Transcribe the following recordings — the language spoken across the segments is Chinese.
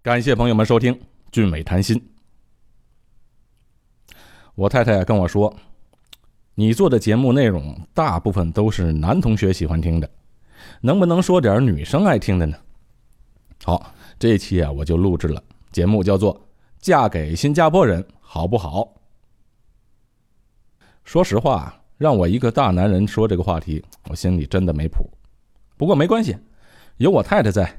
感谢朋友们收听《俊美谈心》。我太太跟我说，你做的节目内容大部分都是男同学喜欢听的，能不能说点女生爱听的呢？好，这一期啊，我就录制了节目，叫做《嫁给新加坡人好不好》。说实话，让我一个大男人说这个话题，我心里真的没谱。不过没关系，有我太太在。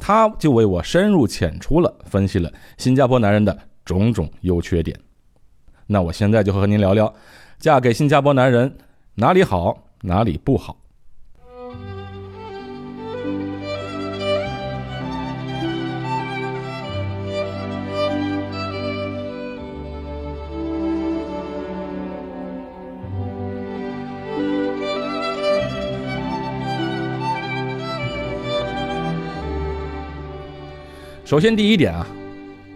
他就为我深入浅出了分析了新加坡男人的种种优缺点。那我现在就和您聊聊，嫁给新加坡男人哪里好，哪里不好。首先，第一点啊，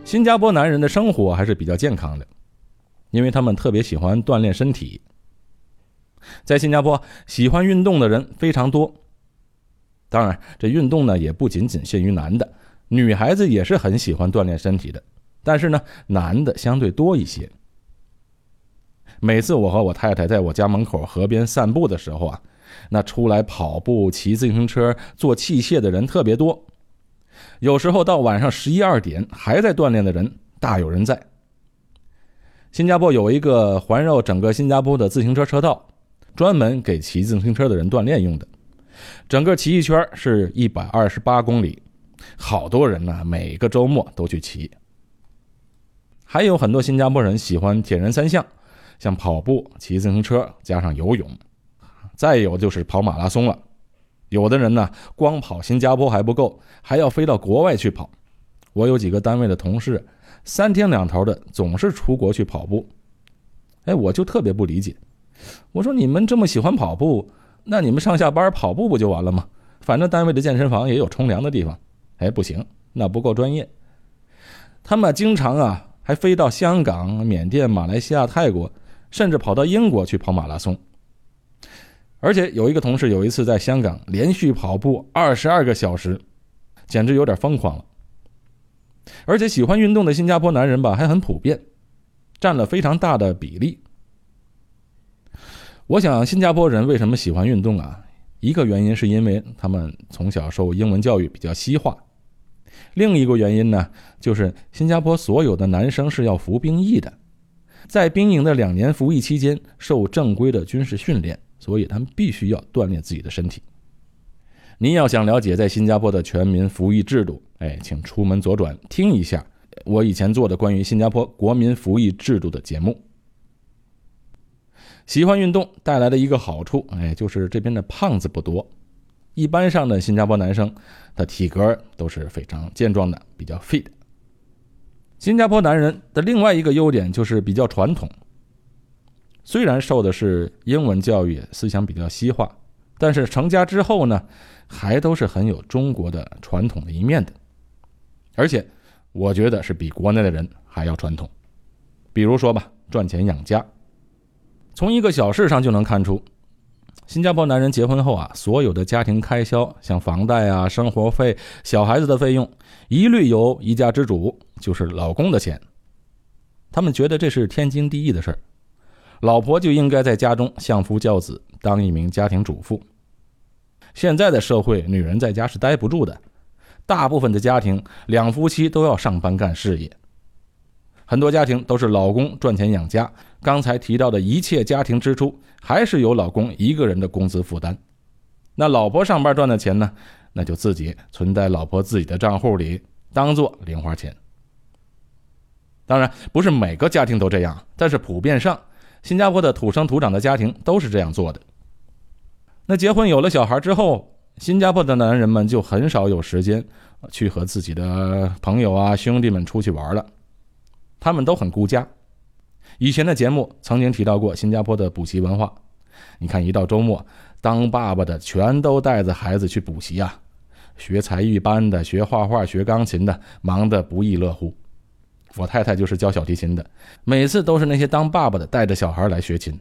新加坡男人的生活还是比较健康的，因为他们特别喜欢锻炼身体。在新加坡，喜欢运动的人非常多。当然，这运动呢也不仅仅限于男的，女孩子也是很喜欢锻炼身体的。但是呢，男的相对多一些。每次我和我太太在我家门口河边散步的时候啊，那出来跑步、骑自行车、做器械的人特别多。有时候到晚上十一二点还在锻炼的人大有人在。新加坡有一个环绕整个新加坡的自行车车道，专门给骑自行车的人锻炼用的。整个骑一圈是一百二十八公里，好多人呢每个周末都去骑。还有很多新加坡人喜欢铁人三项，像跑步、骑自行车加上游泳，再有就是跑马拉松了。有的人呢，光跑新加坡还不够，还要飞到国外去跑。我有几个单位的同事，三天两头的总是出国去跑步。哎，我就特别不理解。我说你们这么喜欢跑步，那你们上下班跑步不就完了吗？反正单位的健身房也有冲凉的地方。哎，不行，那不够专业。他们经常啊，还飞到香港、缅甸、马来西亚、泰国，甚至跑到英国去跑马拉松。而且有一个同事有一次在香港连续跑步二十二个小时，简直有点疯狂了。而且喜欢运动的新加坡男人吧还很普遍，占了非常大的比例。我想新加坡人为什么喜欢运动啊？一个原因是因为他们从小受英文教育比较西化，另一个原因呢就是新加坡所有的男生是要服兵役的，在兵营的两年服役期间受正规的军事训练。所以他们必须要锻炼自己的身体。您要想了解在新加坡的全民服役制度，哎，请出门左转听一下我以前做的关于新加坡国民服役制度的节目。喜欢运动带来的一个好处，哎，就是这边的胖子不多。一般上的新加坡男生的体格都是非常健壮的，比较 fit。新加坡男人的另外一个优点就是比较传统。虽然受的是英文教育，思想比较西化，但是成家之后呢，还都是很有中国的传统的一面的。而且，我觉得是比国内的人还要传统。比如说吧，赚钱养家，从一个小事上就能看出，新加坡男人结婚后啊，所有的家庭开销，像房贷啊、生活费、小孩子的费用，一律由一家之主，就是老公的钱。他们觉得这是天经地义的事儿。老婆就应该在家中相夫教子，当一名家庭主妇。现在的社会，女人在家是待不住的，大部分的家庭两夫妻都要上班干事业，很多家庭都是老公赚钱养家。刚才提到的一切家庭支出，还是由老公一个人的工资负担。那老婆上班赚的钱呢？那就自己存在老婆自己的账户里，当做零花钱。当然，不是每个家庭都这样，但是普遍上。新加坡的土生土长的家庭都是这样做的。那结婚有了小孩之后，新加坡的男人们就很少有时间去和自己的朋友啊、兄弟们出去玩了，他们都很顾家。以前的节目曾经提到过新加坡的补习文化，你看一到周末，当爸爸的全都带着孩子去补习啊，学才艺班的、学画画、学钢琴的，忙得不亦乐乎。我太太就是教小提琴的，每次都是那些当爸爸的带着小孩来学琴。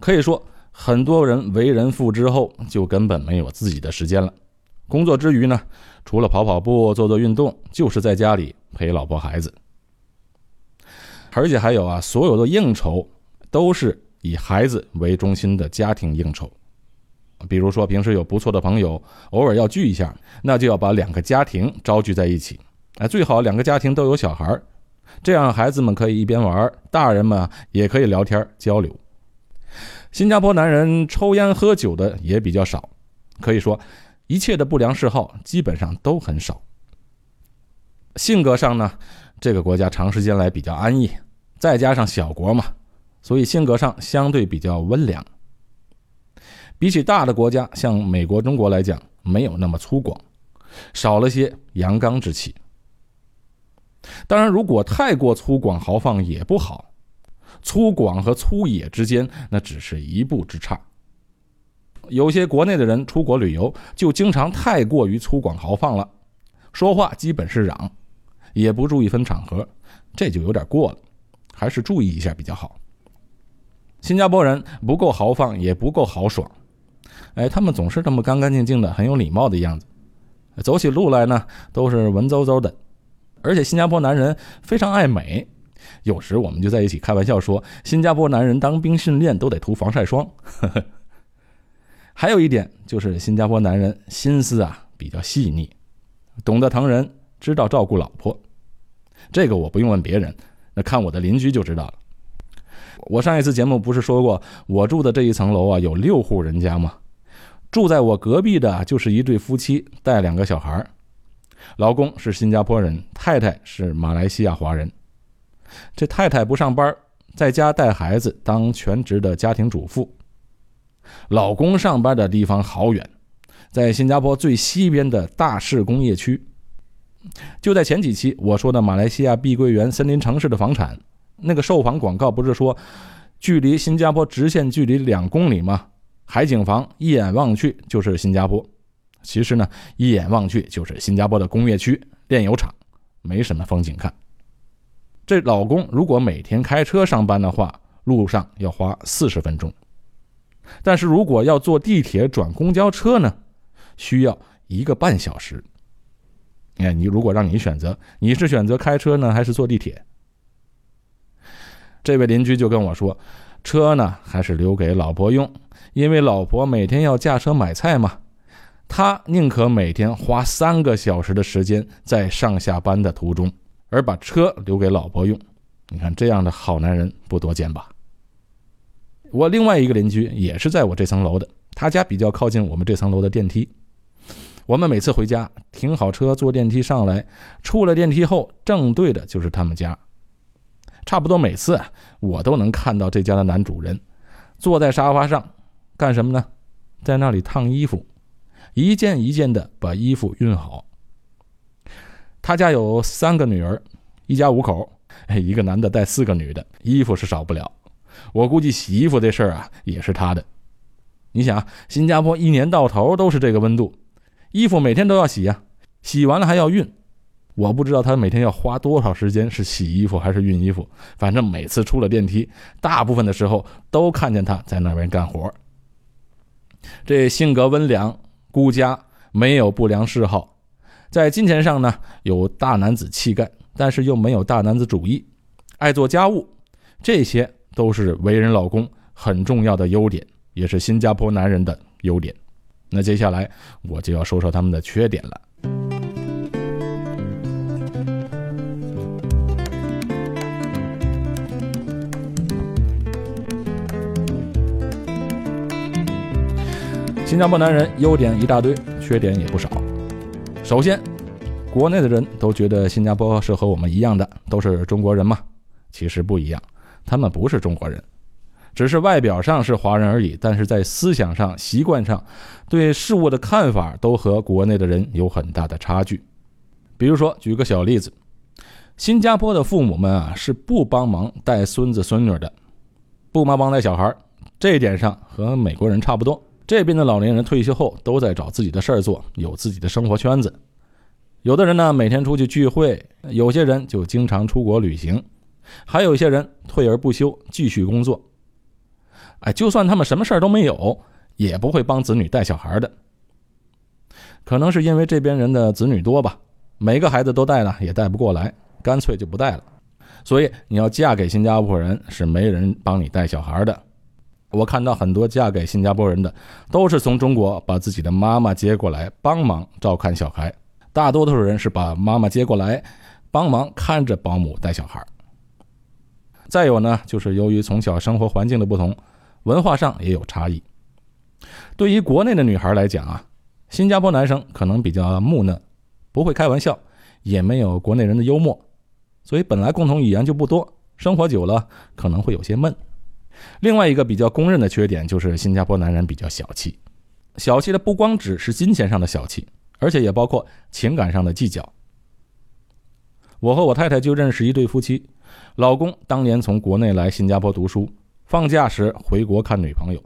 可以说，很多人为人父之后就根本没有自己的时间了。工作之余呢，除了跑跑步、做做运动，就是在家里陪老婆孩子。而且还有啊，所有的应酬都是以孩子为中心的家庭应酬。比如说，平时有不错的朋友，偶尔要聚一下，那就要把两个家庭招聚在一起。哎，最好两个家庭都有小孩这样孩子们可以一边玩，大人们也可以聊天交流。新加坡男人抽烟喝酒的也比较少，可以说一切的不良嗜好基本上都很少。性格上呢，这个国家长时间来比较安逸，再加上小国嘛，所以性格上相对比较温良。比起大的国家，像美国、中国来讲，没有那么粗犷，少了些阳刚之气。当然，如果太过粗犷豪放也不好，粗犷和粗野之间那只是一步之差。有些国内的人出国旅游，就经常太过于粗犷豪放了，说话基本是嚷，也不注意分场合，这就有点过了，还是注意一下比较好。新加坡人不够豪放，也不够豪爽。哎，他们总是这么干干净净的，很有礼貌的样子，走起路来呢都是文绉绉的。而且新加坡男人非常爱美，有时我们就在一起开玩笑说，新加坡男人当兵训练都得涂防晒霜。还有一点就是新加坡男人心思啊比较细腻，懂得疼人，知道照顾老婆。这个我不用问别人，那看我的邻居就知道了。我上一次节目不是说过，我住的这一层楼啊有六户人家吗？住在我隔壁的就是一对夫妻，带两个小孩老公是新加坡人，太太是马来西亚华人。这太太不上班，在家带孩子，当全职的家庭主妇。老公上班的地方好远，在新加坡最西边的大市工业区。就在前几期我说的马来西亚碧桂园森林城市的房产，那个售房广告不是说，距离新加坡直线距离两公里吗？海景房一眼望去就是新加坡，其实呢，一眼望去就是新加坡的工业区、炼油厂，没什么风景看。这老公如果每天开车上班的话，路上要花四十分钟；但是如果要坐地铁转公交车呢，需要一个半小时。哎，你如果让你选择，你是选择开车呢，还是坐地铁？这位邻居就跟我说，车呢还是留给老婆用。因为老婆每天要驾车买菜嘛，他宁可每天花三个小时的时间在上下班的途中，而把车留给老婆用。你看这样的好男人不多见吧？我另外一个邻居也是在我这层楼的，他家比较靠近我们这层楼的电梯。我们每次回家停好车坐电梯上来，出了电梯后正对的就是他们家。差不多每次我都能看到这家的男主人坐在沙发上。干什么呢？在那里烫衣服，一件一件的把衣服熨好。他家有三个女儿，一家五口，一个男的带四个女的，衣服是少不了。我估计洗衣服这事儿啊，也是他的。你想，新加坡一年到头都是这个温度，衣服每天都要洗呀，洗完了还要熨。我不知道他每天要花多少时间是洗衣服还是熨衣服，反正每次出了电梯，大部分的时候都看见他在那边干活。这性格温良、孤家，没有不良嗜好，在金钱上呢有大男子气概，但是又没有大男子主义，爱做家务，这些都是为人老公很重要的优点，也是新加坡男人的优点。那接下来我就要说说他们的缺点了。新加坡男人优点一大堆，缺点也不少。首先，国内的人都觉得新加坡是和我们一样的，都是中国人嘛。其实不一样，他们不是中国人，只是外表上是华人而已。但是在思想上、习惯上，对事物的看法都和国内的人有很大的差距。比如说，举个小例子，新加坡的父母们啊是不帮忙带孙子孙女的，不帮忙带小孩，这一点上和美国人差不多。这边的老年人退休后都在找自己的事儿做，有自己的生活圈子。有的人呢每天出去聚会，有些人就经常出国旅行，还有一些人退而不休，继续工作。哎，就算他们什么事儿都没有，也不会帮子女带小孩的。可能是因为这边人的子女多吧，每个孩子都带呢也带不过来，干脆就不带了。所以你要嫁给新加坡人，是没人帮你带小孩的。我看到很多嫁给新加坡人的，都是从中国把自己的妈妈接过来帮忙照看小孩。大多数人是把妈妈接过来，帮忙看着保姆带小孩。再有呢，就是由于从小生活环境的不同，文化上也有差异。对于国内的女孩来讲啊，新加坡男生可能比较木讷，不会开玩笑，也没有国内人的幽默，所以本来共同语言就不多，生活久了可能会有些闷。另外一个比较公认的缺点就是新加坡男人比较小气，小气的不光只是金钱上的小气，而且也包括情感上的计较。我和我太太就认识一对夫妻，老公当年从国内来新加坡读书，放假时回国看女朋友。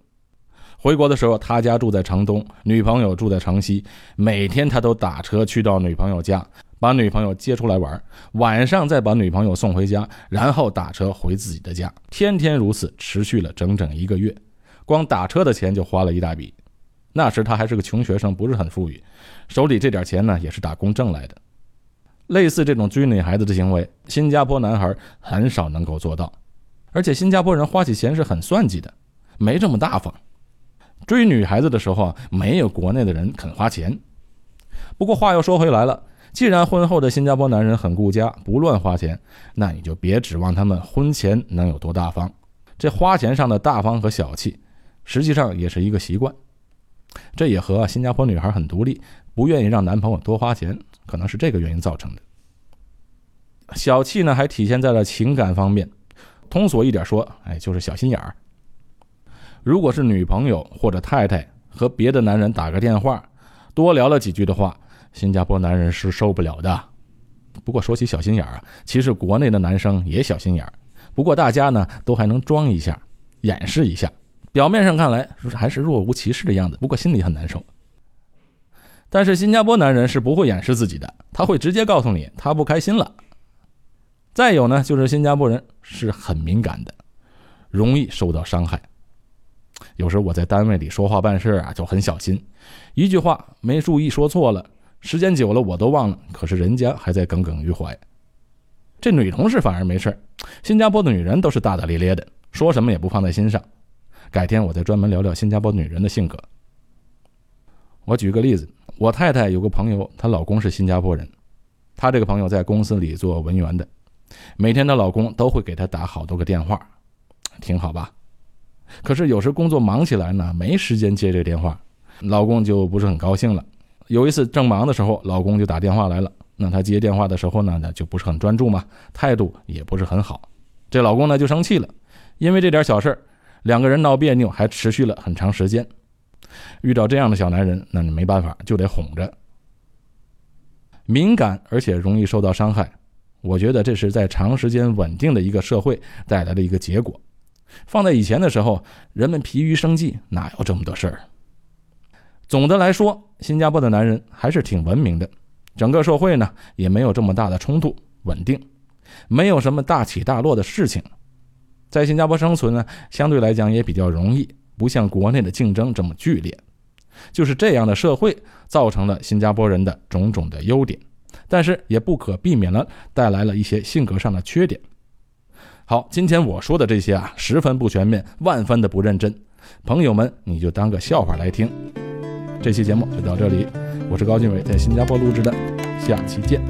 回国的时候，他家住在城东，女朋友住在城西，每天他都打车去到女朋友家，把女朋友接出来玩，晚上再把女朋友送回家，然后打车回自己的家，天天如此，持续了整整一个月，光打车的钱就花了一大笔。那时他还是个穷学生，不是很富裕，手里这点钱呢也是打工挣来的。类似这种追女孩子的行为，新加坡男孩很少能够做到，而且新加坡人花起钱是很算计的，没这么大方。追女孩子的时候啊，没有国内的人肯花钱。不过话又说回来了，既然婚后的新加坡男人很顾家，不乱花钱，那你就别指望他们婚前能有多大方。这花钱上的大方和小气，实际上也是一个习惯。这也和新加坡女孩很独立，不愿意让男朋友多花钱，可能是这个原因造成的。小气呢，还体现在了情感方面。通俗一点说，哎，就是小心眼儿。如果是女朋友或者太太和别的男人打个电话，多聊了几句的话，新加坡男人是受不了的。不过说起小心眼儿啊，其实国内的男生也小心眼儿，不过大家呢都还能装一下，掩饰一下，表面上看来还是若无其事的样子，不过心里很难受。但是新加坡男人是不会掩饰自己的，他会直接告诉你他不开心了。再有呢，就是新加坡人是很敏感的，容易受到伤害。有时我在单位里说话办事啊，就很小心，一句话没注意说错了，时间久了我都忘了，可是人家还在耿耿于怀。这女同事反而没事新加坡的女人都是大大咧咧的，说什么也不放在心上。改天我再专门聊聊新加坡女人的性格。我举个例子，我太太有个朋友，她老公是新加坡人，她这个朋友在公司里做文员的，每天她老公都会给她打好多个电话，挺好吧？可是有时工作忙起来呢，没时间接这个电话，老公就不是很高兴了。有一次正忙的时候，老公就打电话来了，那他接电话的时候呢，那就不是很专注嘛，态度也不是很好。这老公呢就生气了，因为这点小事两个人闹别扭，还持续了很长时间。遇到这样的小男人，那你没办法，就得哄着。敏感而且容易受到伤害，我觉得这是在长时间稳定的一个社会带来的一个结果。放在以前的时候，人们疲于生计，哪有这么多事儿？总的来说，新加坡的男人还是挺文明的，整个社会呢也没有这么大的冲突，稳定，没有什么大起大落的事情。在新加坡生存呢，相对来讲也比较容易，不像国内的竞争这么剧烈。就是这样的社会，造成了新加坡人的种种的优点，但是也不可避免了带来了一些性格上的缺点。好，今天我说的这些啊，十分不全面，万分的不认真，朋友们你就当个笑话来听。这期节目就到这里，我是高俊伟，在新加坡录制的，下期见。